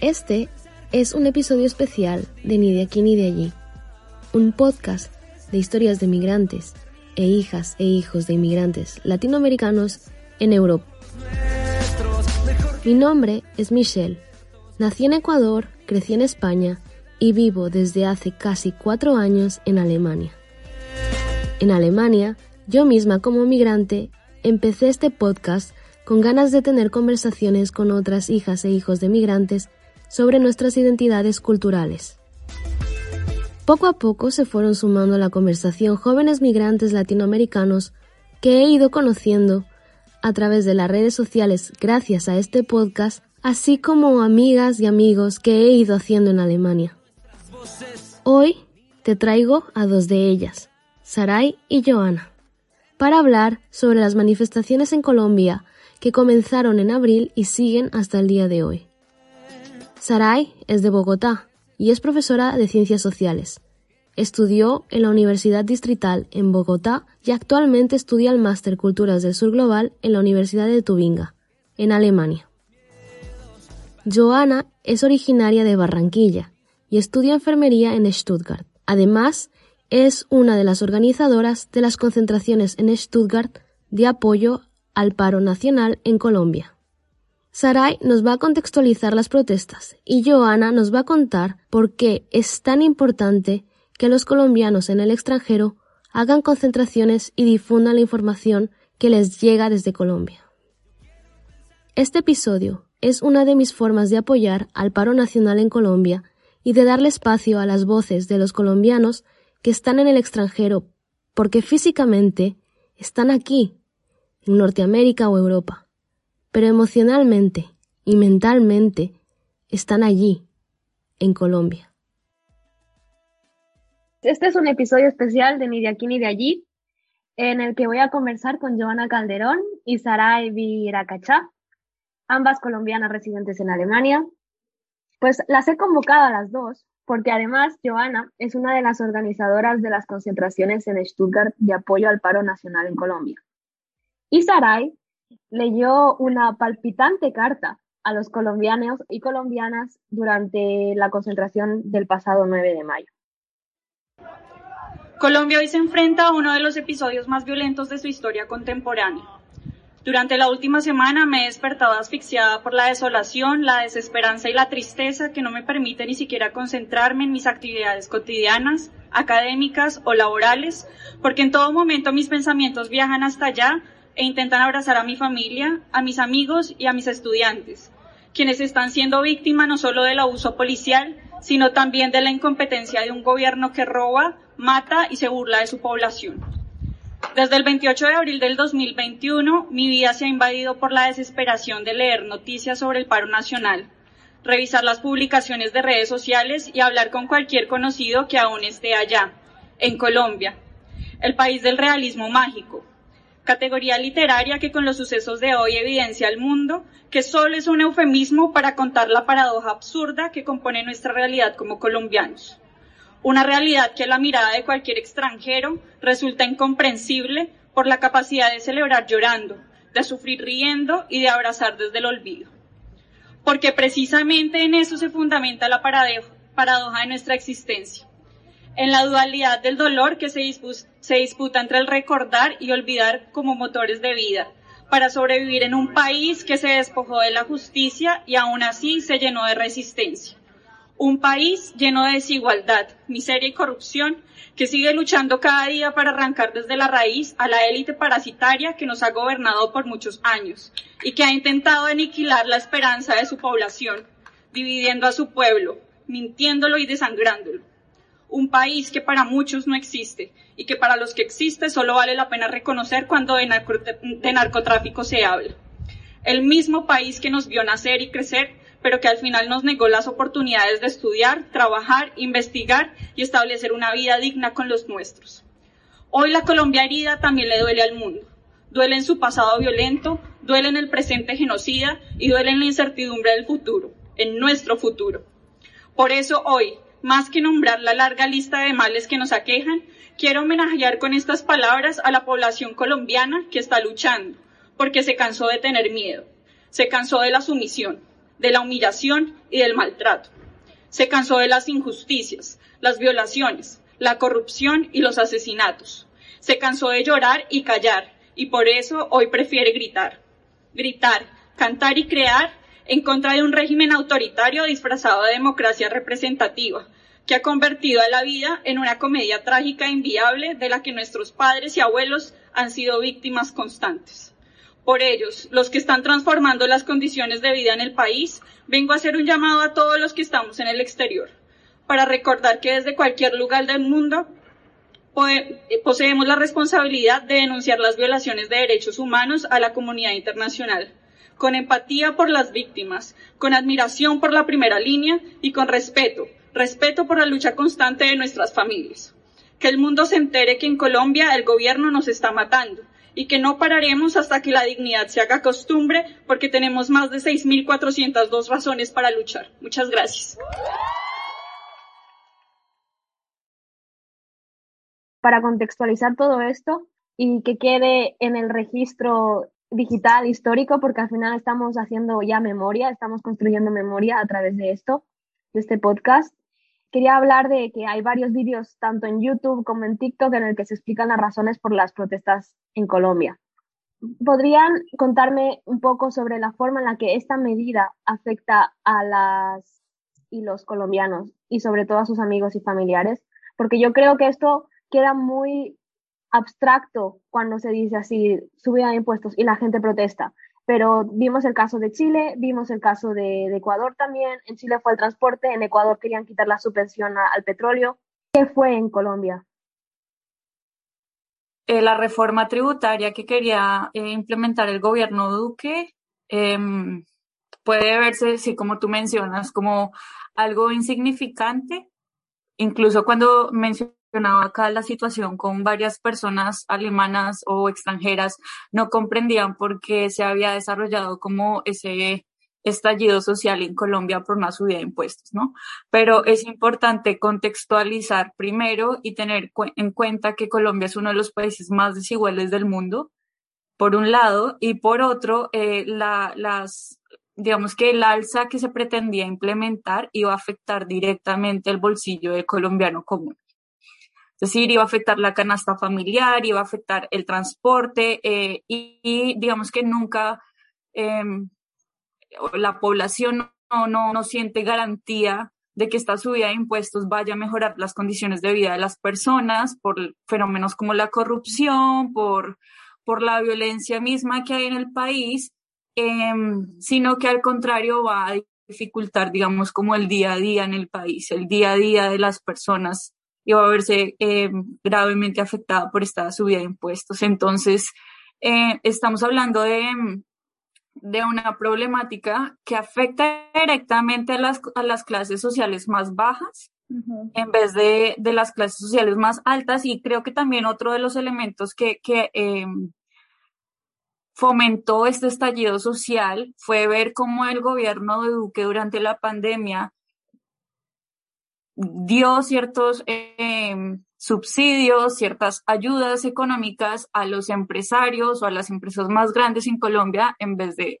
este es un episodio especial de Ni de aquí ni de allí, un podcast de historias de migrantes e hijas e hijos de inmigrantes latinoamericanos en Europa. Mi nombre es Michelle. Nací en Ecuador, crecí en España y vivo desde hace casi cuatro años en Alemania. En Alemania, yo misma como migrante, empecé este podcast con ganas de tener conversaciones con otras hijas e hijos de migrantes sobre nuestras identidades culturales. Poco a poco se fueron sumando a la conversación jóvenes migrantes latinoamericanos que he ido conociendo a través de las redes sociales gracias a este podcast, así como amigas y amigos que he ido haciendo en Alemania. Hoy te traigo a dos de ellas, Sarai y Joana, para hablar sobre las manifestaciones en Colombia que comenzaron en abril y siguen hasta el día de hoy. Sarai es de Bogotá y es profesora de Ciencias Sociales. Estudió en la Universidad Distrital en Bogotá y actualmente estudia el Máster Culturas del Sur Global en la Universidad de Tubinga, en Alemania. Joana es originaria de Barranquilla y estudia enfermería en Stuttgart. Además, es una de las organizadoras de las concentraciones en Stuttgart de apoyo al paro nacional en Colombia. Sarai nos va a contextualizar las protestas y Joana nos va a contar por qué es tan importante que los colombianos en el extranjero hagan concentraciones y difundan la información que les llega desde Colombia. Este episodio es una de mis formas de apoyar al paro nacional en Colombia y de darle espacio a las voces de los colombianos que están en el extranjero porque físicamente están aquí, en Norteamérica o Europa, pero emocionalmente y mentalmente están allí, en Colombia. Este es un episodio especial de Ni de aquí ni de allí, en el que voy a conversar con Joana Calderón y Saray Viracachá, ambas colombianas residentes en Alemania. Pues las he convocado a las dos porque además Joana es una de las organizadoras de las concentraciones en Stuttgart de apoyo al paro nacional en Colombia. Y Saray leyó una palpitante carta a los colombianos y colombianas durante la concentración del pasado 9 de mayo. Colombia hoy se enfrenta a uno de los episodios más violentos de su historia contemporánea. Durante la última semana me he despertado asfixiada por la desolación, la desesperanza y la tristeza que no me permite ni siquiera concentrarme en mis actividades cotidianas, académicas o laborales, porque en todo momento mis pensamientos viajan hasta allá e intentan abrazar a mi familia, a mis amigos y a mis estudiantes, quienes están siendo víctimas no solo del abuso policial, sino también de la incompetencia de un gobierno que roba, mata y se burla de su población. Desde el 28 de abril del 2021, mi vida se ha invadido por la desesperación de leer noticias sobre el paro nacional, revisar las publicaciones de redes sociales y hablar con cualquier conocido que aún esté allá, en Colombia, el país del realismo mágico, categoría literaria que con los sucesos de hoy evidencia al mundo que solo es un eufemismo para contar la paradoja absurda que compone nuestra realidad como colombianos. Una realidad que a la mirada de cualquier extranjero resulta incomprensible por la capacidad de celebrar llorando, de sufrir riendo y de abrazar desde el olvido. Porque precisamente en eso se fundamenta la paradoja de nuestra existencia en la dualidad del dolor que se, se disputa entre el recordar y olvidar como motores de vida, para sobrevivir en un país que se despojó de la justicia y aún así se llenó de resistencia. Un país lleno de desigualdad, miseria y corrupción, que sigue luchando cada día para arrancar desde la raíz a la élite parasitaria que nos ha gobernado por muchos años y que ha intentado aniquilar la esperanza de su población, dividiendo a su pueblo, mintiéndolo y desangrándolo un país que para muchos no existe y que para los que existe solo vale la pena reconocer cuando de, narcotráfico se habla. El mismo país que nos vio nacer y crecer, pero que al final nos negó las oportunidades de estudiar, trabajar, investigar y establecer una vida digna con los nuestros. Hoy la Colombia herida también le duele al mundo. Duele en su pasado violento, duele en el presente genocida y duele en la incertidumbre del futuro, en nuestro futuro. Por eso hoy, más que nombrar la larga lista de males que nos aquejan, quiero homenajear con estas palabras a la población colombiana que está luchando, porque se cansó de tener miedo, se cansó de la sumisión, de la humillación y del maltrato, se cansó de las injusticias, las violaciones, la corrupción y los asesinatos, se cansó de llorar y callar, y por eso hoy prefiere gritar, gritar, cantar y crear en contra de un régimen autoritario disfrazado de democracia representativa, que ha convertido a la vida en una comedia trágica e inviable de la que nuestros padres y abuelos han sido víctimas constantes. Por ellos, los que están transformando las condiciones de vida en el país, vengo a hacer un llamado a todos los que estamos en el exterior, para recordar que desde cualquier lugar del mundo poseemos la responsabilidad de denunciar las violaciones de derechos humanos a la comunidad internacional con empatía por las víctimas, con admiración por la primera línea y con respeto, respeto por la lucha constante de nuestras familias. Que el mundo se entere que en Colombia el gobierno nos está matando y que no pararemos hasta que la dignidad se haga costumbre porque tenemos más de 6.402 razones para luchar. Muchas gracias. Para contextualizar todo esto y que quede en el registro digital histórico porque al final estamos haciendo ya memoria, estamos construyendo memoria a través de esto, de este podcast. Quería hablar de que hay varios vídeos tanto en YouTube como en TikTok en el que se explican las razones por las protestas en Colombia. ¿Podrían contarme un poco sobre la forma en la que esta medida afecta a las y los colombianos y sobre todo a sus amigos y familiares? Porque yo creo que esto queda muy abstracto cuando se dice así, subida de impuestos y la gente protesta. Pero vimos el caso de Chile, vimos el caso de, Ecuador también. En Chile fue el transporte, en Ecuador querían quitar la subvención al petróleo. ¿Qué fue en Colombia? Eh, la reforma tributaria que quería eh, implementar el gobierno Duque em, puede verse, sí, como tú mencionas, como algo insignificante. Incluso cuando mencionas acá la situación con varias personas alemanas o extranjeras, no comprendían por qué se había desarrollado como ese estallido social en Colombia por una subida de impuestos, ¿no? Pero es importante contextualizar primero y tener en cuenta que Colombia es uno de los países más desiguales del mundo, por un lado, y por otro, eh, la, las, digamos que el alza que se pretendía implementar iba a afectar directamente el bolsillo del colombiano común. Es decir, iba a afectar la canasta familiar, iba a afectar el transporte eh, y, digamos que nunca em, la población no, no, no siente garantía de que esta subida de impuestos vaya a mejorar las condiciones de vida de las personas por fenómenos como la corrupción, por, por la violencia misma que hay en el país, em, sino que al contrario va a dificultar, digamos, como el día a día en el país, el día a día de las personas iba a verse eh, gravemente afectada por esta subida de impuestos. Entonces, eh, estamos hablando de, de, una problemática que afecta directamente a las, a las clases sociales más bajas. en vez de, de, las clases sociales más altas y creo que también otro de los elementos que, que eh, fomentó este estallido social fue ver cómo el gobierno de Duque durante la pandemia dio ciertos em, subsidios, ciertas ayudas económicas a los empresarios o a las empresas más grandes en Colombia en vez de,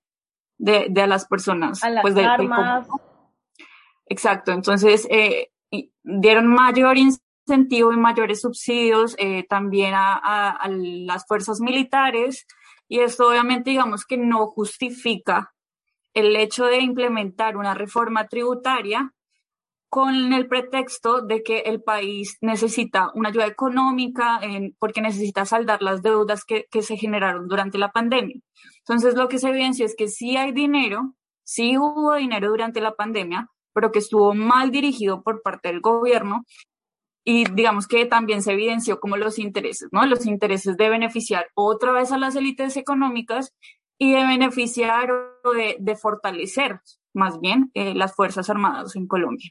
de, a las personas. A las pues, armas. Exacto, entonces eh, dieron mayor incentivo y mayores subsidios eh, también a, a las fuerzas militares y esto obviamente digamos que no justifica el hecho de implementar una reforma tributaria con el pretexto de que el país necesita una ayuda económica porque necesita saldar las deudas que, se generaron durante la pandemia. Entonces, lo que se evidencia es que sí hay dinero, sí hubo dinero durante la pandemia, pero que estuvo mal dirigido por parte del gobierno y digamos que también se evidenció como los intereses, ¿no? Los intereses de beneficiar otra vez a las élites económicas y de beneficiar o de, fortalecer más bien eh, las Fuerzas Armadas en Colombia.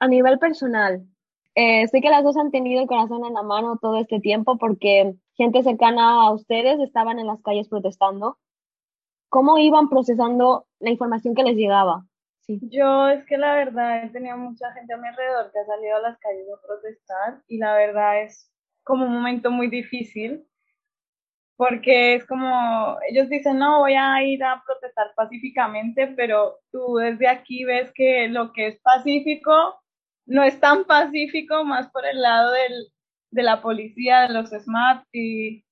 A nivel personal, eh, sé que las dos han tenido el corazón en la mano todo este tiempo porque gente cercana a ustedes estaban en las calles protestando. ¿Cómo iban procesando la información que les llegaba? Sí. Yo es que la verdad he tenido mucha gente a mi alrededor que ha salido a las calles a protestar y la verdad es como un momento muy difícil porque es como, ellos dicen, no, voy a ir a protestar pacíficamente, pero tú desde aquí ves que lo que es pacífico no es tan pacífico, más por el lado del, de la policía, de los SMAT y,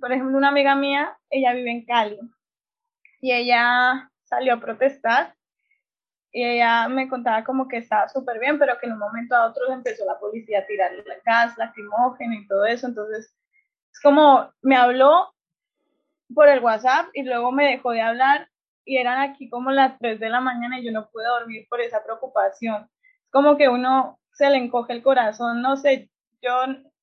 por ejemplo, una amiga mía, ella vive en Cali y ella salió a protestar y ella me contaba como que estaba súper bien, pero que en un momento a otro empezó la policía a tirarle gas lacrimógeno y todo eso, entonces es como me habló por el WhatsApp y luego me dejó de hablar y eran aquí como las 3 de la mañana y yo no pude dormir por esa preocupación. Como que uno se le encoge el corazón, no sé, yo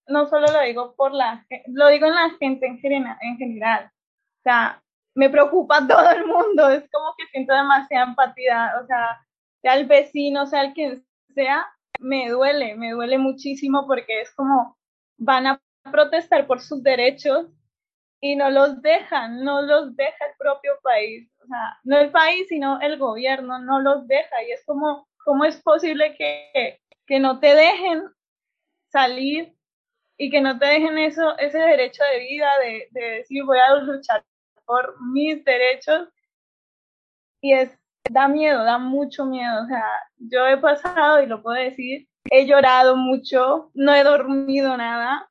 no solo lo digo por la lo digo en la gente en general, en general. O sea, me preocupa todo el mundo, es como que siento demasiada empatía, o sea, sea el vecino, sea el quien sea, me duele, me duele muchísimo porque es como van a protestar por sus derechos y no los dejan, no los deja el propio país, o sea, no el país, sino el gobierno no los deja y es como, ¿cómo es posible que, que no te dejen salir y que no te dejen eso, ese derecho de vida, de, de decir voy a luchar por mis derechos? Y es, da miedo, da mucho miedo, o sea, yo he pasado, y lo puedo decir, he llorado mucho, no he dormido nada,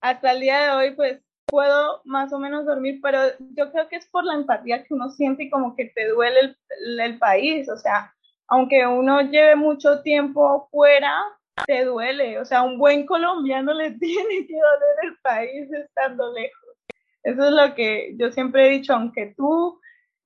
hasta el día de hoy, pues puedo más o menos dormir, pero yo creo que es por la empatía que uno siente y como que te duele el, país, o sea, aunque uno lleve mucho tiempo fuera, te duele, o sea, un buen colombiano le tiene que doler el país estando lejos. Eso es lo que yo siempre he dicho, aunque tú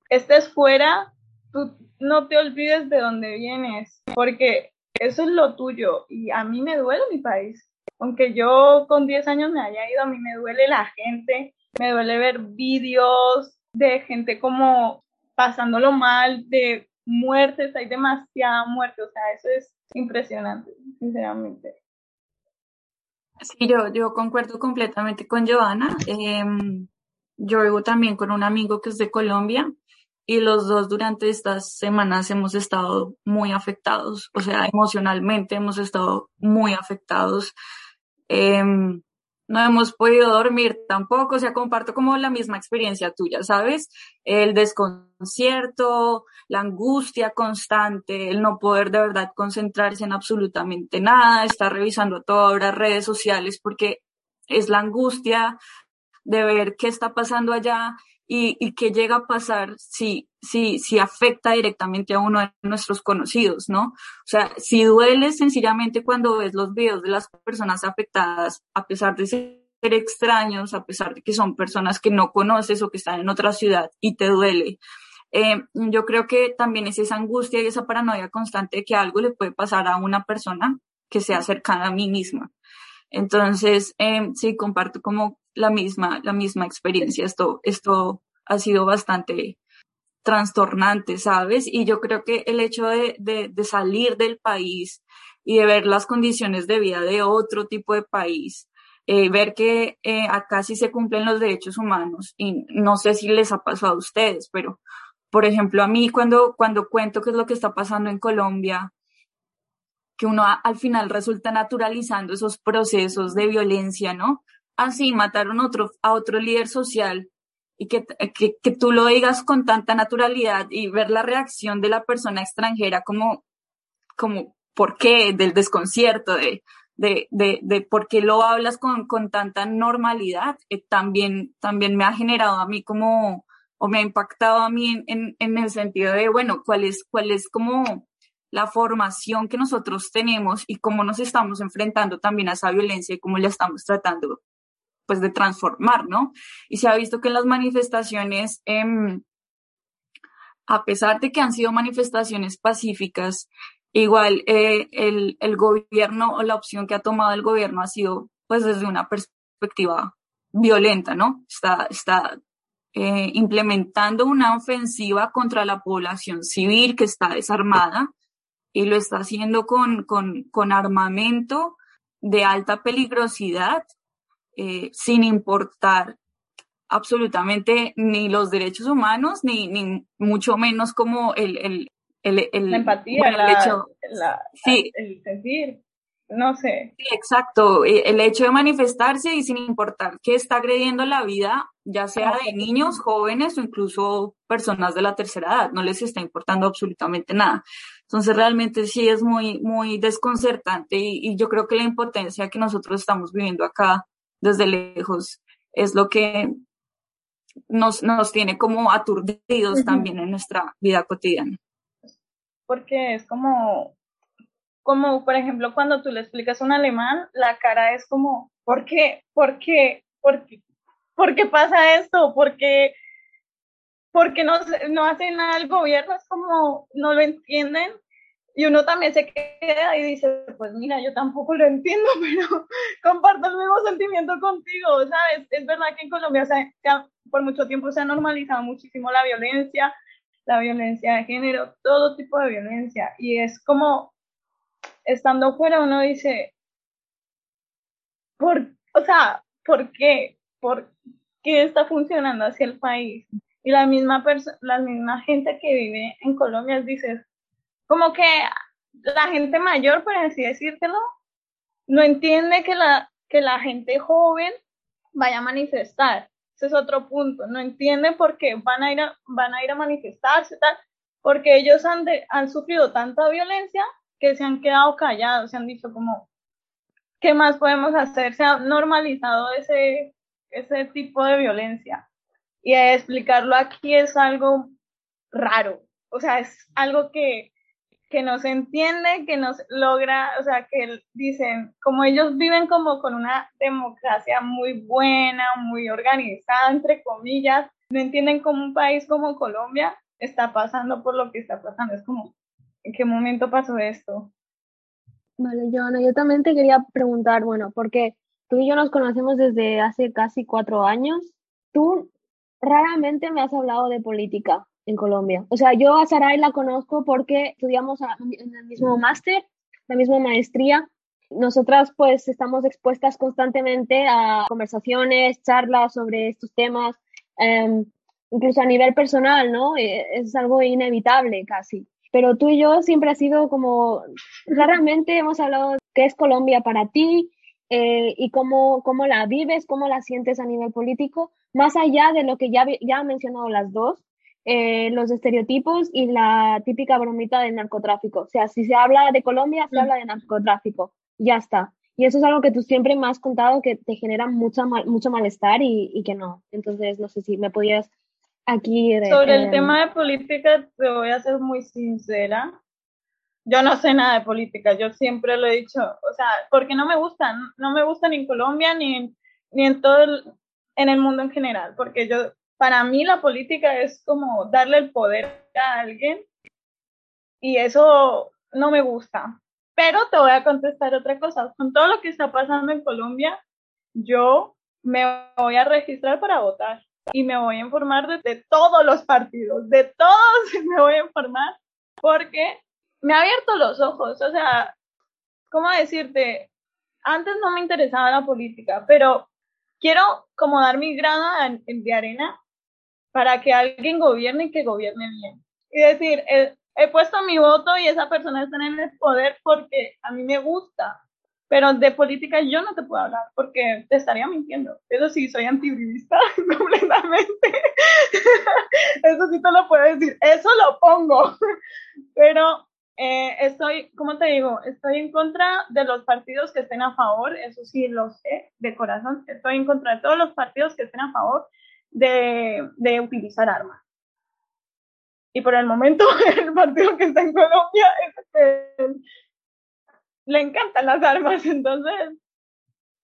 estés fuera, tú no te olvides de dónde vienes, porque eso es lo tuyo y a mí me duele mi país aunque yo con 10 años me haya ido, a mí me duele la gente, me duele ver vídeos de gente como pasándolo mal, de muertes, hay demasiada muerte, o sea, eso es impresionante, sinceramente. Sí, yo, yo concuerdo completamente con Joana. Em, yo vivo también con un amigo que es de Colombia y los dos durante estas semanas hemos estado muy afectados, o sea, emocionalmente hemos estado muy afectados. Em, no hemos podido dormir tampoco, o sea, comparto como la misma experiencia tuya, ¿sabes? El desconcierto, la angustia constante, el no poder de verdad concentrarse en absolutamente nada, estar revisando todas las redes sociales porque es la angustia de ver qué está pasando allá y, y qué llega a pasar si, si, si afecta directamente a uno de nuestros conocidos, ¿no? O sea, si duele sencillamente cuando ves los videos de las personas afectadas, a pesar de ser extraños, a pesar de que son personas que no conoces o que están en otra ciudad y te duele. Eh, yo creo que también es esa angustia y esa paranoia constante de que algo le puede pasar a una persona que sea cercana a mí misma. Entonces, eh, sí, comparto como la misma, la misma experiencia. Esto, esto ha sido bastante trastornante, ¿sabes? Y yo creo que el hecho de, de, salir del país y de ver las condiciones de vida de otro tipo de país, eh, ver que eh, acá sí se cumplen los derechos humanos y no sé si les ha pasado a ustedes, pero por ejemplo a mí cuando, cuando cuento qué es lo que está pasando en Colombia, que uno al final resulta naturalizando esos procesos de violencia, ¿no? Así mataron otro, a otro líder social y que, que, que, tú lo digas con tanta naturalidad y ver la reacción de la persona extranjera como, como, ¿por qué? Del desconcierto, de, de, de, de por qué lo hablas con, con tanta normalidad, eh, también, también me ha generado a mí como, o me ha impactado a mí en, en, el sentido de, bueno, cuál es, cuál es como la formación que nosotros tenemos y cómo nos estamos enfrentando también a esa violencia y cómo la estamos tratando pues de transformar, ¿no? Y se ha visto que en las manifestaciones, eh, a pesar de que han sido manifestaciones pacíficas, Igual eh, el, el gobierno o la opción que ha tomado el gobierno ha sido pues desde una perspectiva violenta, ¿no? Está, está eh, implementando una ofensiva contra la población civil que está desarmada y lo está haciendo con, con, con armamento de alta peligrosidad, eh, sin importar absolutamente ni los derechos humanos, ni, ni mucho menos como el, el, el, el la empatía, el, hecho, sí. el sentir no sé. Sí, exacto. Eh, el hecho de manifestarse y sin importar que está agrediendo la vida, ya sea de niños, jóvenes o incluso personas de la tercera edad, no les está importando absolutamente nada. Entonces realmente sí es muy, muy desconcertante y, yo creo que la impotencia que nosotros estamos viviendo acá desde lejos es lo que nos, nos tiene como aturdidos también en nuestra vida cotidiana. Porque es como como por ejemplo cuando tú le explicas un alemán, la cara es como, ¿por qué? ¿Por qué? ¿Por qué? ¿Por qué pasa esto? ¿Por qué, ¿Por qué no, no hacen nada el gobierno? Es como, no lo entienden. Y uno también se queda y dice, pues mira, yo tampoco lo entiendo, pero comparto el mismo sentimiento contigo, ¿sabes? Es verdad que en Colombia por mucho tiempo se ha normalizado muchísimo la violencia, la violencia de género, todo tipo de violencia. Y es como estando fuera uno dice, ¿por, o sea, ¿por qué? ¿Por qué está funcionando hacia el país? Y la misma, la misma gente que vive en Colombia dice, como que la gente mayor, por así decírtelo, no entiende que la, que la gente joven vaya a manifestar. Ese es otro punto. No entiende por qué van a ir a, van a, ir a manifestarse, tal, porque ellos han, han sufrido tanta violencia que se han quedado callados, se han dicho como, ¿qué más podemos hacer? Se ha normalizado ese, ese tipo de violencia. Y explicarlo aquí es algo raro, o sea, es algo que, que no se entiende, que no se logra, o sea, que dicen, como ellos viven como con una democracia muy buena, muy organizada, entre comillas, no entienden cómo un país como Colombia está pasando por lo que está pasando. Es como, ¿En qué momento pasó esto? Vale, Joana, yo también te quería preguntar, bueno, porque tú y yo nos conocemos desde hace casi cuatro años. Tú raramente me has hablado de política en Colombia. O sea, yo a Saray la conozco porque estudiamos en el mismo máster, la misma maestría. Nosotras pues estamos expuestas constantemente a conversaciones, charlas sobre estos temas, em, incluso a nivel personal, ¿no? Eh, es algo inevitable casi pero tú y yo siempre ha sido como, raramente hemos hablado de qué es Colombia para ti eh, y cómo, cómo la vives, cómo la sientes a nivel político, más allá de lo que ya, ya han mencionado las dos, eh, los estereotipos y la típica bromita del narcotráfico. O sea, si se habla de Colombia, se mm. habla de narcotráfico, ya está. Y eso es algo que tú siempre me has contado que te genera mucho, mucho malestar y, y que no. Entonces, no sé si me podías aquí. Sobre el tema de política, te voy a ser muy sincera. Yo no sé nada de política, yo siempre lo he dicho, o sea, porque no me gustan, no me gustan ni en Colombia ni en, ni en todo el, en el mundo en general, porque yo, para mí la política es como darle el poder a alguien y eso no me gusta. Pero te voy a contestar otra cosa, con todo lo que está pasando en Colombia, yo me voy a registrar para votar y me voy a informar de, todos los partidos, de todos me voy a informar porque me ha abierto los ojos, o sea, ¿cómo decirte? Antes no me interesaba la política, pero quiero como dar mi grano de arena para que alguien gobierne y que gobierne bien. Y decir, he, he puesto mi voto y esa persona está en el poder porque a mí me gusta, pero de política yo no te puedo hablar porque te estaría mintiendo. Eso sí, soy antibrivista completamente. Eso sí te lo puedo decir. Eso lo pongo. Pero eh, estoy, ¿cómo te digo? Estoy en contra de los partidos que estén a favor. Eso sí lo sé de corazón. Estoy en contra de todos los partidos que estén a favor de, utilizar armas. Y por el momento, el partido que está en Colombia es el le encantan las armas, entonces.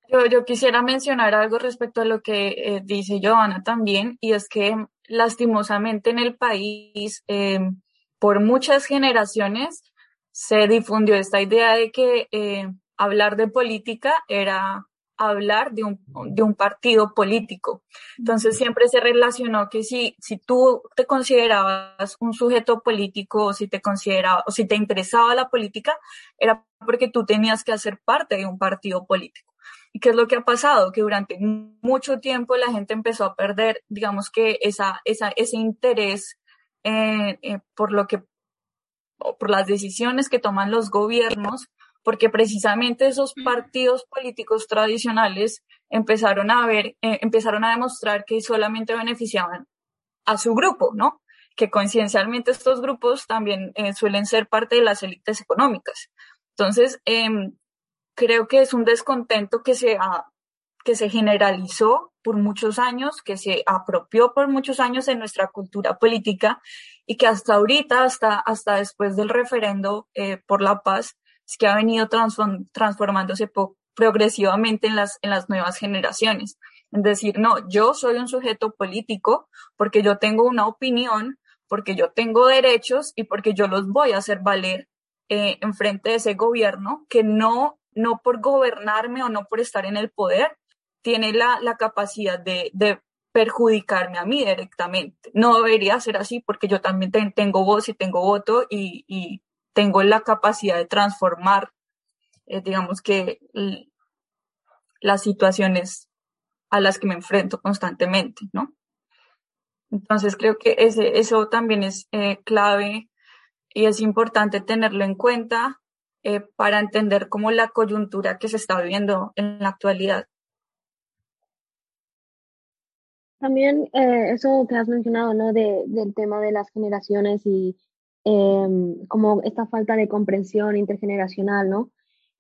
Yo, yo quisiera mencionar algo respecto a lo que eh, dice Joana también, y es que lastimosamente en el país, em, por muchas generaciones, se difundió esta idea de que eh, hablar de política era hablar de un, de un partido político. Entonces siempre se relacionó que si, si tú te considerabas un sujeto político o si te consideraba o si te interesaba la política, era porque tú tenías que hacer parte de un partido político. ¿Y qué es lo que ha pasado? Que durante mucho tiempo la gente empezó a perder, digamos que esa, esa, ese interés eh, eh, por lo que, por las decisiones que toman los gobiernos porque precisamente esos partidos políticos tradicionales empezaron a ver, eh, empezaron a demostrar que solamente beneficiaban a su grupo, ¿no? Que coincidencialmente estos grupos también eh, suelen ser parte de las élites económicas. Entonces, em, creo que es un descontento que se, que se generalizó por muchos años, que se apropió por muchos años en nuestra cultura política y que hasta ahorita, hasta, hasta después del referendo eh, por la paz, es que ha venido transformándose progresivamente en las, en las nuevas generaciones. Es decir, no, yo soy un sujeto político porque yo tengo una opinión, porque yo tengo derechos y porque yo los voy a hacer valer eh, en frente de ese gobierno que no, no por gobernarme o no por estar en el poder, tiene la, la capacidad de, de perjudicarme a mí directamente. No debería ser así porque yo también tengo voz y tengo voto y, y, tengo la capacidad de transformar, eh, digamos que las situaciones a las que me enfrento constantemente, ¿no? Entonces creo que ese, eso también es eh, clave y es importante tenerlo en cuenta eh, para entender cómo la coyuntura que se está viviendo en la actualidad. También eso que has mencionado, ¿no? De, del tema de las generaciones y Em, como esta falta de comprensión intergeneracional, ¿no?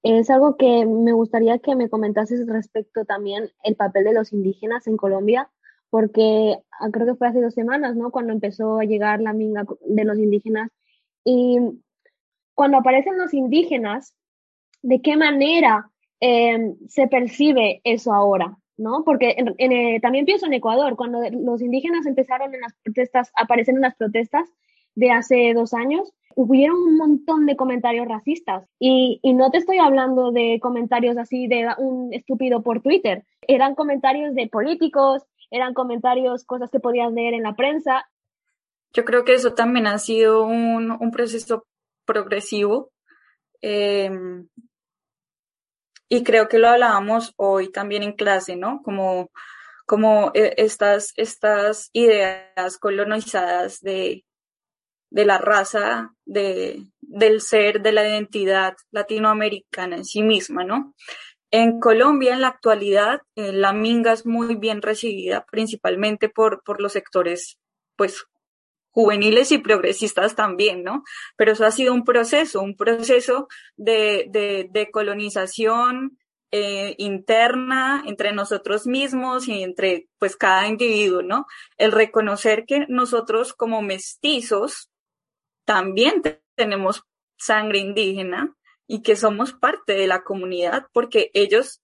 Es algo que me gustaría que me comentases respecto también el papel de los indígenas en Colombia, porque ah, creo que fue hace dos semanas, ¿no? Cuando empezó a llegar la minga de los indígenas. Y cuando aparecen los indígenas, ¿de qué manera em, se percibe eso ahora? ¿no? Porque eh, también pienso en Ecuador, cuando los indígenas empezaron en las protestas, aparecen en las protestas, de hace dos años, hubieron un montón de comentarios racistas. Y, no te estoy hablando de comentarios así de un estúpido por Twitter. Eran comentarios de políticos, eran comentarios, cosas que podías leer en la prensa. Yo creo que eso también ha sido un, proceso progresivo. Em, y creo que lo hablábamos hoy también en clase, ¿no? Como, como eh, estas, estas ideas colonizadas de, de la raza, de, del ser, de la identidad latinoamericana en sí misma, ¿no? En Colombia, en la actualidad, eh, la minga es muy bien recibida, principalmente por, por los sectores, pues, juveniles y progresistas también, ¿no? Pero eso ha sido un proceso, un proceso de, de, colonización eh, interna entre nosotros mismos y entre, pues, cada individuo, ¿no? El reconocer que nosotros como mestizos, también tenemos sangre indígena y que somos parte de la comunidad porque ellos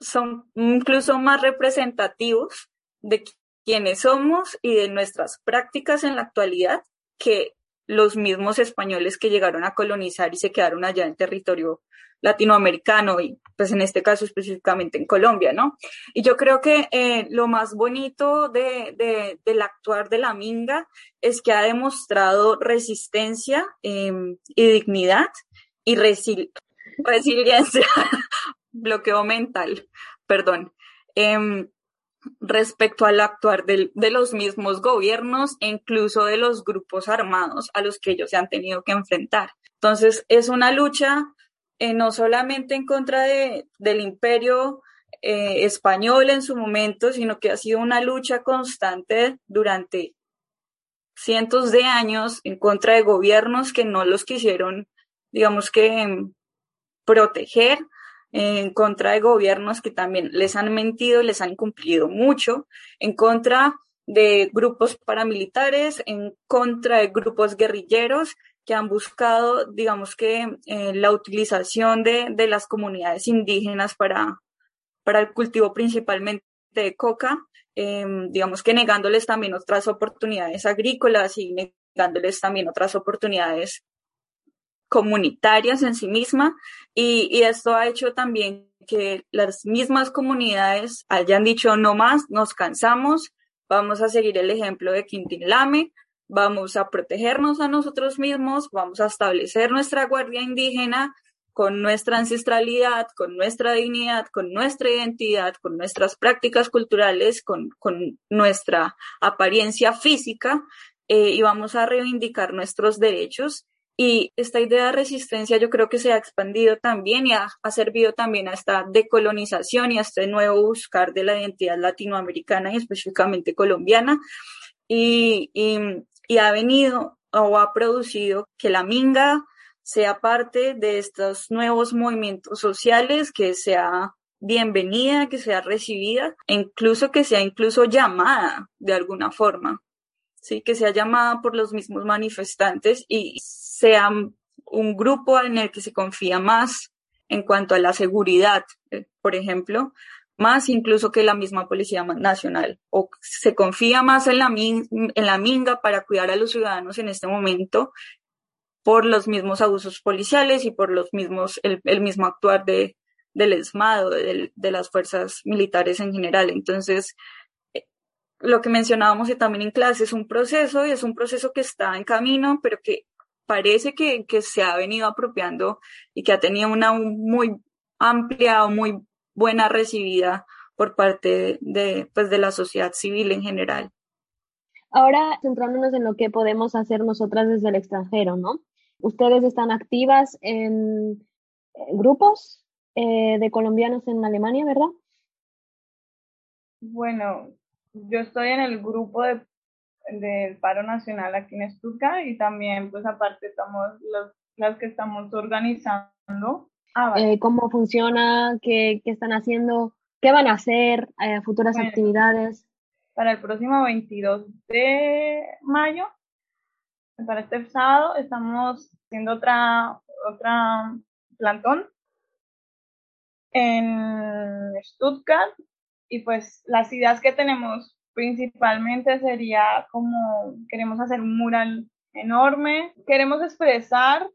son incluso más representativos de quienes somos y de nuestras prácticas en la actualidad que los mismos españoles que llegaron a colonizar y se quedaron allá en territorio latinoamericano y pues en este caso específicamente en Colombia, ¿no? Y yo creo que eh, lo más bonito de, de, del actuar de la Minga es que ha demostrado resistencia em, y dignidad y resiliencia, bloqueo mental, perdón, em, respecto al actuar de, los mismos gobiernos e incluso de los grupos armados a los que ellos se han tenido que enfrentar. Entonces, es una lucha eh, no solamente en contra de, del imperio eh, español en su momento, sino que ha sido una lucha constante durante cientos de años en contra de gobiernos que no los quisieron, digamos que, em, proteger, en contra de gobiernos que también les han mentido, les han cumplido mucho, en contra de grupos paramilitares, en contra de grupos guerrilleros que han buscado, digamos que, eh, la utilización de, de, las comunidades indígenas para, para el cultivo principalmente de coca, eh, digamos que negándoles también otras oportunidades agrícolas y negándoles también otras oportunidades comunitarias en sí misma y, y esto ha hecho también que las mismas comunidades hayan dicho no más, nos cansamos, vamos a seguir el ejemplo de Quintín Lame, vamos a protegernos a nosotros mismos, vamos a establecer nuestra guardia indígena con nuestra ancestralidad, con nuestra dignidad, con nuestra identidad, con nuestras prácticas culturales, con, con nuestra apariencia física eh, y vamos a reivindicar nuestros derechos y esta idea de resistencia yo creo que se ha expandido también y ha, servido también a esta decolonización y a este nuevo buscar de la identidad latinoamericana y específicamente colombiana. Y, y, ha venido o ha producido que la minga sea parte de estos nuevos movimientos sociales, que sea bienvenida, que sea recibida e incluso que sea incluso llamada de alguna forma. Sí, que sea llamada por los mismos manifestantes y sea un grupo en el que se confía más en cuanto a la seguridad, eh, por ejemplo, más incluso que la misma Policía Nacional, o se confía más en la, en la minga para cuidar a los ciudadanos en este momento por los mismos abusos policiales y por los mismos, el, mismo actuar de, del ESMAD de, de, las fuerzas militares en general. Entonces, lo que mencionábamos también en clase es un proceso y es un proceso que está en camino, pero que parece que, se ha venido apropiando y que ha tenido una muy amplia o muy buena recibida por parte de, pues, de la sociedad civil en general. Ahora, centrándonos en lo que podemos hacer nosotras desde el extranjero, ¿no? Ustedes están activas en grupos eh, de colombianos en Alemania, ¿verdad? Bueno, yo estoy en el grupo de del paro nacional aquí en Stuttgart y también pues aparte estamos los, las que estamos organizando. Ah, eh, ¿Cómo funciona? ¿Qué, ¿Qué, están haciendo? ¿Qué van a hacer? Eh, ¿Futuras actividades? Para el próximo 22 de mayo, para este sábado, estamos haciendo otra, otra plantón en Stuttgart y pues las ideas que tenemos principalmente sería como queremos hacer un mural enorme, queremos expresar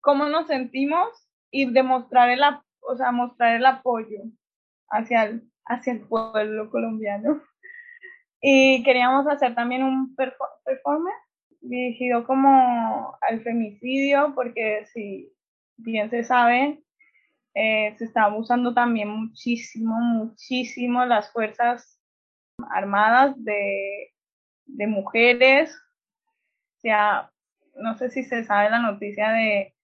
cómo nos sentimos y demostrar el, o sea, mostrar el apoyo hacia el, hacia el pueblo colombiano. Y queríamos hacer también un performance dirigido como al femicidio, porque si bien se sabe, eh, se está abusando también muchísimo, muchísimo las fuerzas armadas de, de mujeres. O sea, no sé si se sabe la noticia de,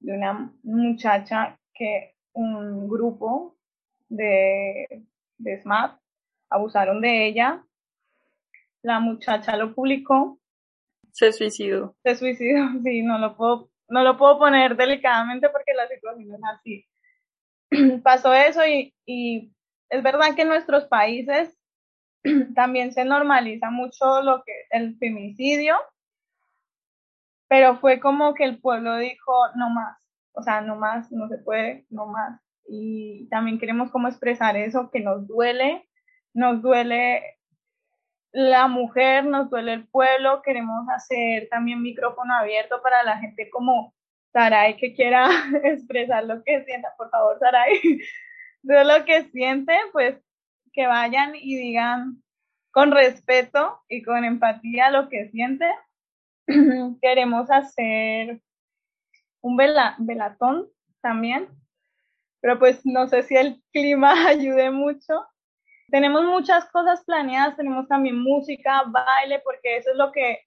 de una muchacha que un grupo de, de SMAP abusaron de ella. La muchacha lo publicó. Se suicidó. Se suicidó, sí, no lo puedo, no lo puedo poner delicadamente porque la situación es así. Pasó eso y, es verdad que en nuestros países también se normaliza mucho lo que el femicidio, pero fue como que el pueblo dijo no más, o sea, no más, no se puede, no más. Y también queremos como expresar eso que nos duele, nos duele la mujer, nos duele el pueblo, queremos hacer también micrófono abierto para la gente como Saray que quiera expresar lo que sienta, por favor, Saray, de lo que siente, pues que vayan y digan con respeto y con empatía lo que siente. Queremos hacer un velatón también, pero pues no sé si el clima ayude mucho. Tenemos muchas cosas planeadas, tenemos también música, baile, porque eso es lo que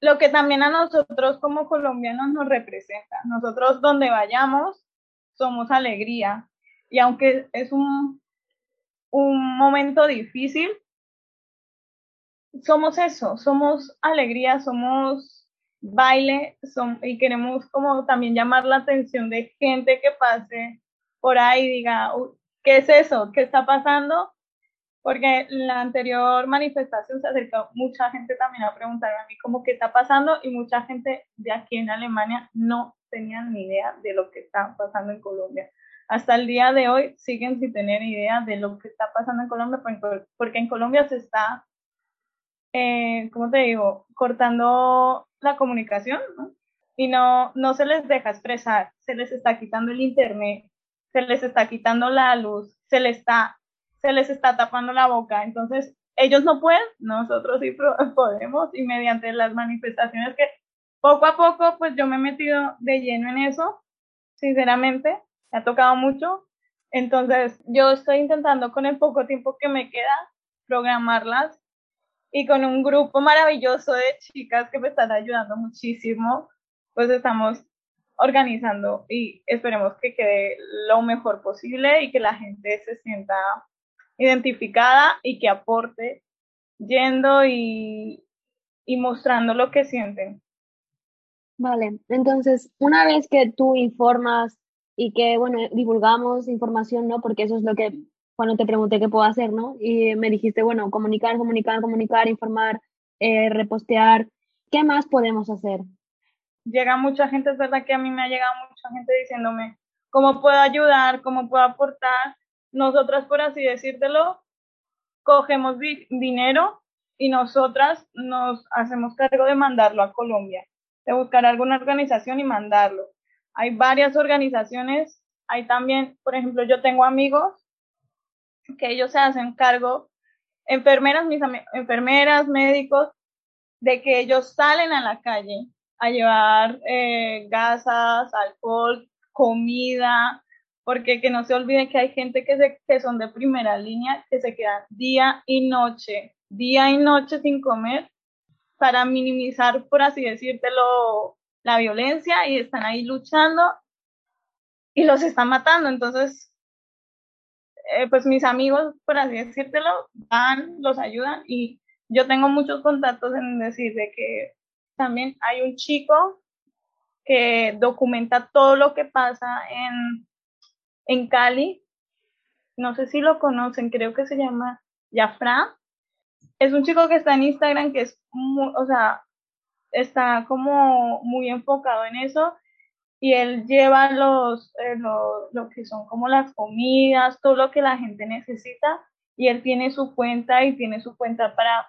lo que también a nosotros como colombianos nos representa. Nosotros donde vayamos somos alegría. Y aunque es un un momento difícil, somos eso, somos alegría, somos baile y queremos como también llamar la atención de gente que pase por ahí y diga, ¿qué es eso? ¿Qué está pasando? Porque la anterior manifestación se acercó mucha gente también a preguntarme a mí cómo qué está pasando y mucha gente de aquí en Alemania no tenían ni idea de lo que está pasando en Colombia hasta el día de hoy siguen sin tener idea de lo que está pasando en Colombia, porque en Colombia se está, eh, ¿cómo te digo?, cortando la comunicación, ¿no? y no, no se les deja expresar, se les está quitando el internet, se les está quitando la luz, se les está, se les está tapando la boca. Entonces, ellos no pueden, nosotros sí podemos y mediante las manifestaciones que poco a poco, pues yo me he metido de lleno en eso, sinceramente, me ha tocado mucho. Entonces, yo estoy intentando con el poco tiempo que me queda programarlas y con un grupo maravilloso de chicas que me están ayudando muchísimo, pues estamos organizando y esperemos que quede lo mejor posible y que la gente se sienta identificada y que aporte yendo y, y mostrando lo que sienten. Vale, entonces, una vez que tú informas y que, bueno, divulgamos información, ¿no? Porque eso es lo que, cuando te pregunté qué puedo hacer, ¿no? Y me dijiste, bueno, comunicar, comunicar, comunicar, informar, eh, repostear. ¿Qué más podemos hacer? llega mucha gente, es verdad que a mí me ha llegado mucha gente diciéndome cómo puedo ayudar, cómo puedo aportar. Nosotras, por así decírtelo, cogemos dinero y nosotras nos hacemos cargo de mandarlo a Colombia, de buscar alguna organización y mandarlo. Hay varias organizaciones, hay también, por ejemplo, yo tengo amigos que ellos se hacen cargo, enfermeras, mis enfermeras, médicos, de que ellos salen a la calle a llevar eh, gasas, alcohol, comida, porque que no se olvide que hay gente que, se, que son de primera línea, que se quedan día y noche, día y noche sin comer para minimizar, por así decírtelo, la violencia y están ahí luchando y los están matando. Entonces, eh, pues mis amigos, por así decírtelo, van, los ayudan y yo tengo muchos contactos en decir de que también hay un chico que documenta todo lo que pasa en, en Cali. No sé si lo conocen, creo que se llama Jafra. Es un chico que está en Instagram que es, o sea, está como muy enfocado en eso y él lleva los, eh, lo, lo, que son como las comidas, todo lo que la gente necesita y él tiene su cuenta y tiene su cuenta para,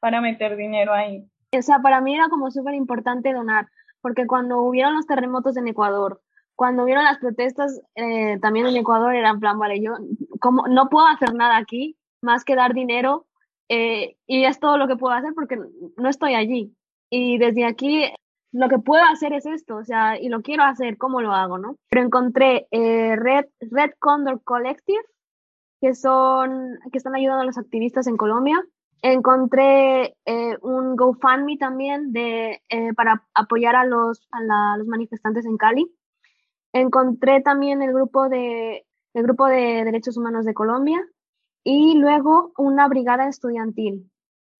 para meter dinero ahí o sea, para mí era como súper importante donar, porque cuando hubieron los terremotos en Ecuador, cuando hubieron las protestas eh, también en Ecuador, era en plan, vale, yo como no puedo hacer nada aquí más que dar dinero eh, y es todo lo que puedo hacer porque no estoy allí. Y desde aquí lo que puedo hacer es esto, o sea, y lo quiero hacer, ¿cómo lo hago, no? Pero encontré eh, Red, Red Condor Collective, que son, que están ayudando a los activistas en Colombia encontré eh, un GoFundMe también de, eh, para apoyar a los, a, los manifestantes en Cali. Encontré también el grupo, de, el grupo de Derechos Humanos de Colombia y luego una brigada estudiantil.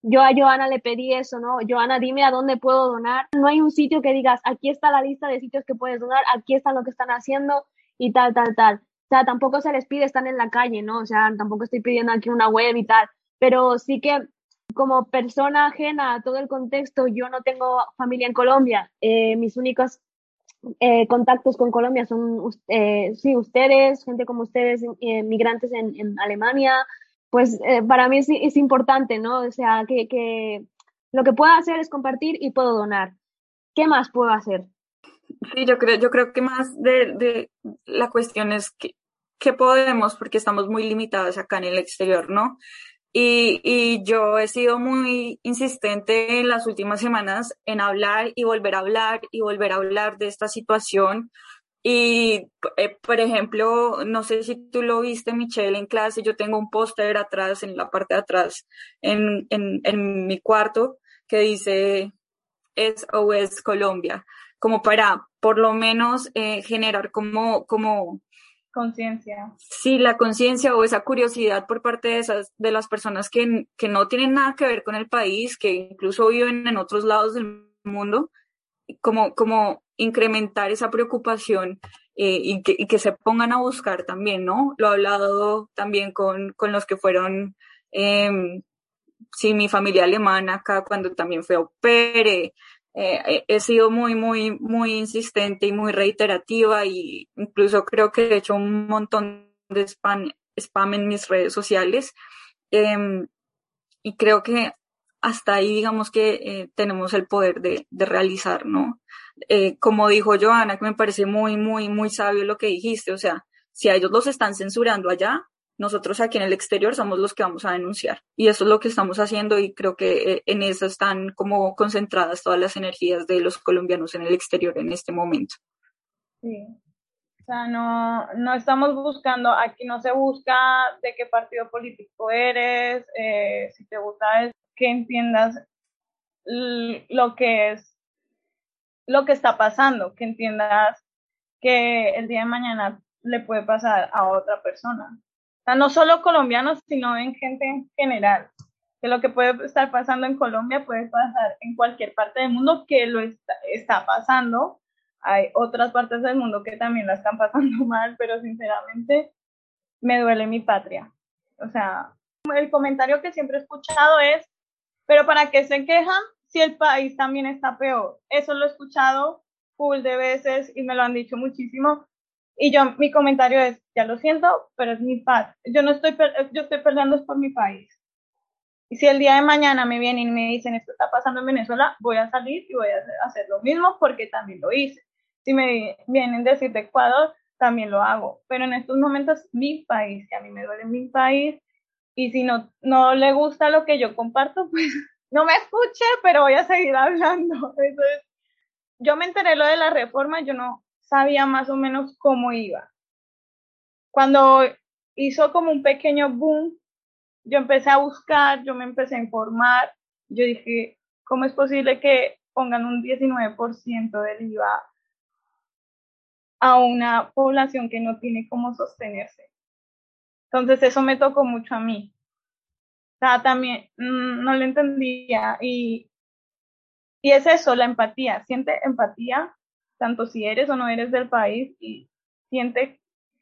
Yo a Joana le pedí eso, ¿no? Joana, dime a dónde puedo donar. No hay un sitio que digas, aquí está la lista de sitios que puedes donar, aquí está lo que están haciendo y tal, tal, tal. O sea, tampoco se les pide estar en la calle, ¿no? O sea, tampoco estoy pidiendo aquí una web y tal pero sí que como persona ajena a todo el contexto, yo no tengo familia en Colombia. Eh, mis únicos eh, contactos con Colombia son, eh, sí, ustedes, gente como ustedes, migrantes en, Alemania. Pues para mí es, importante, ¿no? O sea, que, lo que puedo hacer es compartir y puedo donar. ¿Qué más puedo hacer? Sí, yo creo, yo creo que más de, de la cuestión es que, ¿qué podemos? Porque estamos muy limitados acá en el exterior, ¿no? Y, y, yo he sido muy insistente en las últimas semanas en hablar y volver a hablar y volver a hablar de esta situación. Y, eh, por ejemplo, no sé si tú lo viste, Michelle, en clase, yo tengo un póster atrás, en la parte de atrás, en, en, en mi cuarto, que dice SOS Colombia, como para por lo menos eh, generar como, como conciencia. Sí, la conciencia o esa curiosidad por parte de esas de las personas que, que, no tienen nada que ver con el país, que incluso viven en otros lados del mundo, como, como incrementar esa preocupación eh, y, que, que, se pongan a buscar también, ¿no? Lo he hablado también con, con los que fueron, eh, sí, mi familia alemana acá cuando también fue opere eh, he sido muy, muy, muy insistente y muy reiterativa y incluso creo que he hecho un montón de spam, spam en mis redes sociales. Eh, y creo que hasta ahí digamos que eh, tenemos el poder de, de realizar, ¿no? Eh, como dijo Joana, que me parece muy, muy, muy sabio lo que dijiste, o sea, si a ellos los están censurando allá, nosotros aquí en el exterior somos los que vamos a denunciar. Y eso es lo que estamos haciendo y creo que eh, en eso están como concentradas todas las energías de los colombianos en el exterior en este momento. Sí. O sea, no, no estamos buscando, aquí no se busca de qué partido político eres, eh, si te gusta es que entiendas lo que es, lo que está pasando, que entiendas que el día de mañana le puede pasar a otra persona. No solo colombianos, sino en gente en general. Que lo que puede estar pasando en Colombia puede pasar en cualquier parte del mundo que lo está, está pasando. Hay otras partes del mundo que también la están pasando mal, pero sinceramente me duele mi patria. O sea, el comentario que siempre he escuchado es, pero ¿para qué se quejan si el país también está peor? Eso lo he escuchado full de veces y me lo han dicho muchísimo y yo, mi comentario es, ya lo siento, pero es mi paz. Yo no estoy, yo estoy peleando por mi país. Y si el día de mañana me vienen y me dicen esto está pasando en Venezuela, voy a salir y voy a hacer, lo mismo porque también lo hice. Si me vienen a decir de Ecuador, también lo hago. Pero en estos momentos, mi país, que a mí me duele mi país, y si no, no le gusta lo que yo comparto, pues no me escuche, pero voy a seguir hablando. Entonces, yo me enteré lo de la reforma, yo no, sabía más o menos cómo iba. Cuando hizo como un pequeño boom, yo empecé a buscar, yo me empecé a informar, yo dije, ¿cómo es posible que pongan un 19% del IVA a una población que no tiene cómo sostenerse? Entonces eso me tocó mucho a mí. O sea, también mm, no lo entendía y, y es eso, la empatía. Siente empatía tanto si eres o no eres del país y siente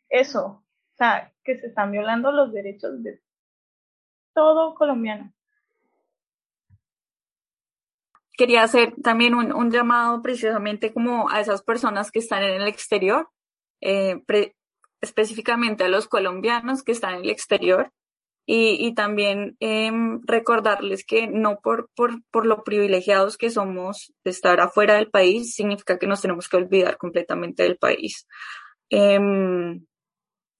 eso, o sea, que se están violando los derechos de todo colombiano. Quería hacer también un, llamado precisamente como a esas personas que están en el exterior, eh, específicamente a los colombianos que están en el exterior, y, también em, recordarles que no por, por, por lo privilegiados que somos de estar afuera del país, significa que nos tenemos que olvidar completamente del país. Em,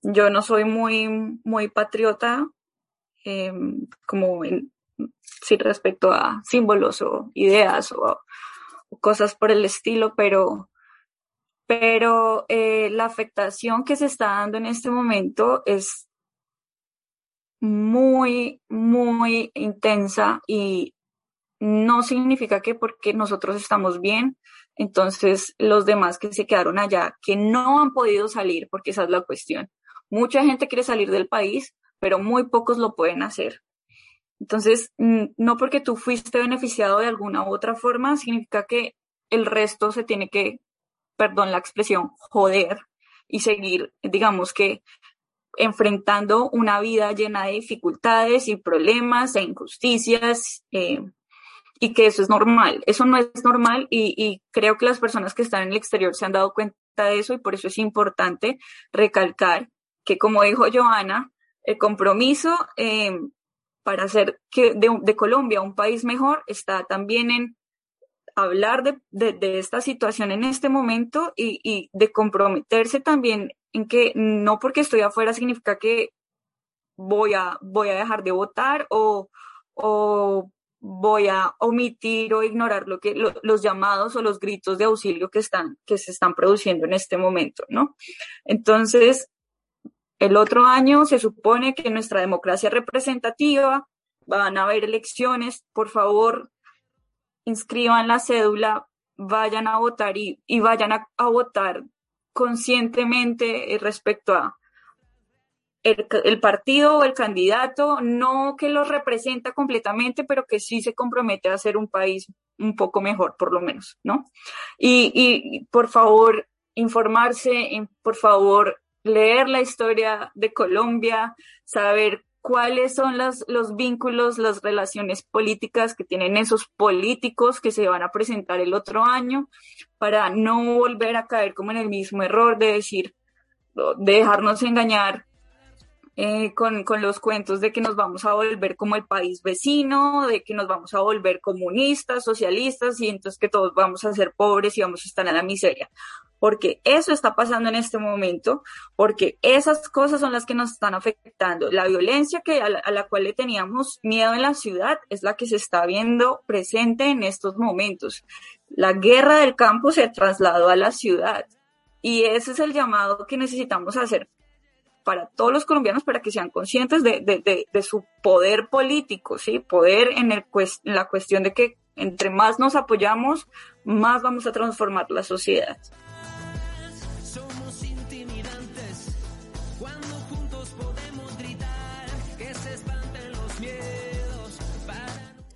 yo no soy muy, muy patriota, em, como en, sí, respecto a símbolos o ideas o, cosas por el estilo, pero, pero eh, la afectación que se está dando en este momento es muy, muy intensa y no significa que porque nosotros estamos bien, entonces los demás que se quedaron allá, que no han podido salir, porque esa es la cuestión. Mucha gente quiere salir del país, pero muy pocos lo pueden hacer. Entonces, no porque tú fuiste beneficiado de alguna u otra forma, significa que el resto se tiene que, perdón la expresión, joder y seguir, digamos que enfrentando una vida llena de dificultades y problemas e injusticias eh, y que eso es normal. Eso no es normal y, creo que las personas que están en el exterior se han dado cuenta de eso y por eso es importante recalcar que, como dijo Joana, el compromiso eh, para hacer que de, Colombia un país mejor está también en hablar de, esta situación en este momento y, y, de comprometerse también en que no porque estoy afuera significa que voy a, voy a dejar de votar o, o voy a omitir o ignorar lo que, los llamados o los gritos de auxilio que, están, que se están produciendo en este momento, ¿no? Entonces, el otro año se supone que nuestra democracia representativa van a haber elecciones, por favor, inscriban la cédula, vayan a votar y, y vayan a, a votar conscientemente eh, respecto a el, partido o el candidato, no que lo representa completamente, pero que sí se compromete a hacer un país un poco mejor, por lo menos, ¿no? Y, y por favor, informarse, por favor, leer la historia de Colombia, saber cuáles son los, los vínculos, las relaciones políticas que tienen esos políticos que se van a presentar el otro año para no volver a caer como en el mismo error de decir, de dejarnos engañar eh, con, con, los cuentos de que nos vamos a volver como el país vecino, de que nos vamos a volver comunistas, socialistas y entonces que todos vamos a ser pobres y vamos a estar en la miseria. Porque eso está pasando en este momento, porque esas cosas son las que nos están afectando. La violencia que, a, la, cual le teníamos miedo en la ciudad es la que se está viendo presente en estos momentos. La guerra del campo se trasladó a la ciudad. Y ese es el llamado que necesitamos hacer para todos los colombianos para que sean conscientes de su poder político, ¿sí? Poder en, el, en la cuestión de que entre más nos apoyamos, más vamos a transformar la sociedad.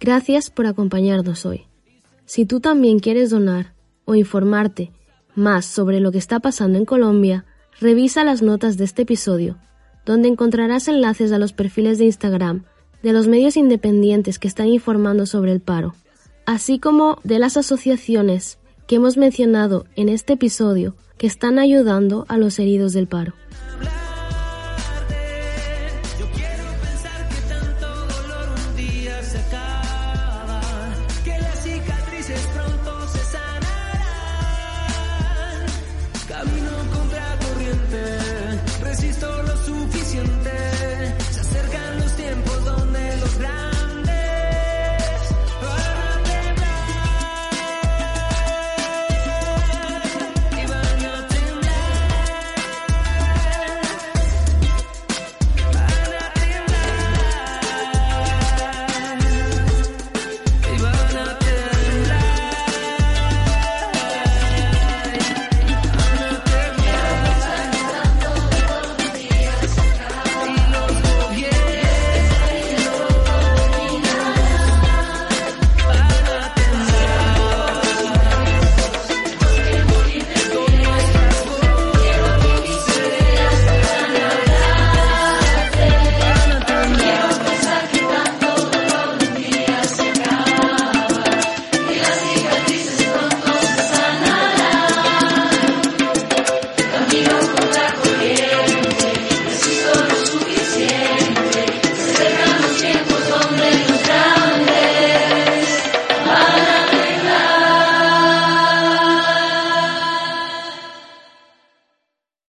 Gracias por acompañarnos hoy. Si tú también quieres donar o informarte más sobre lo que está pasando en Colombia, Revisa las notas de este episodio, donde encontrarás enlaces a los perfiles de Instagram de los medios independientes que están informando sobre el paro, así como de las asociaciones que hemos mencionado en este episodio que están ayudando a los heridos del paro.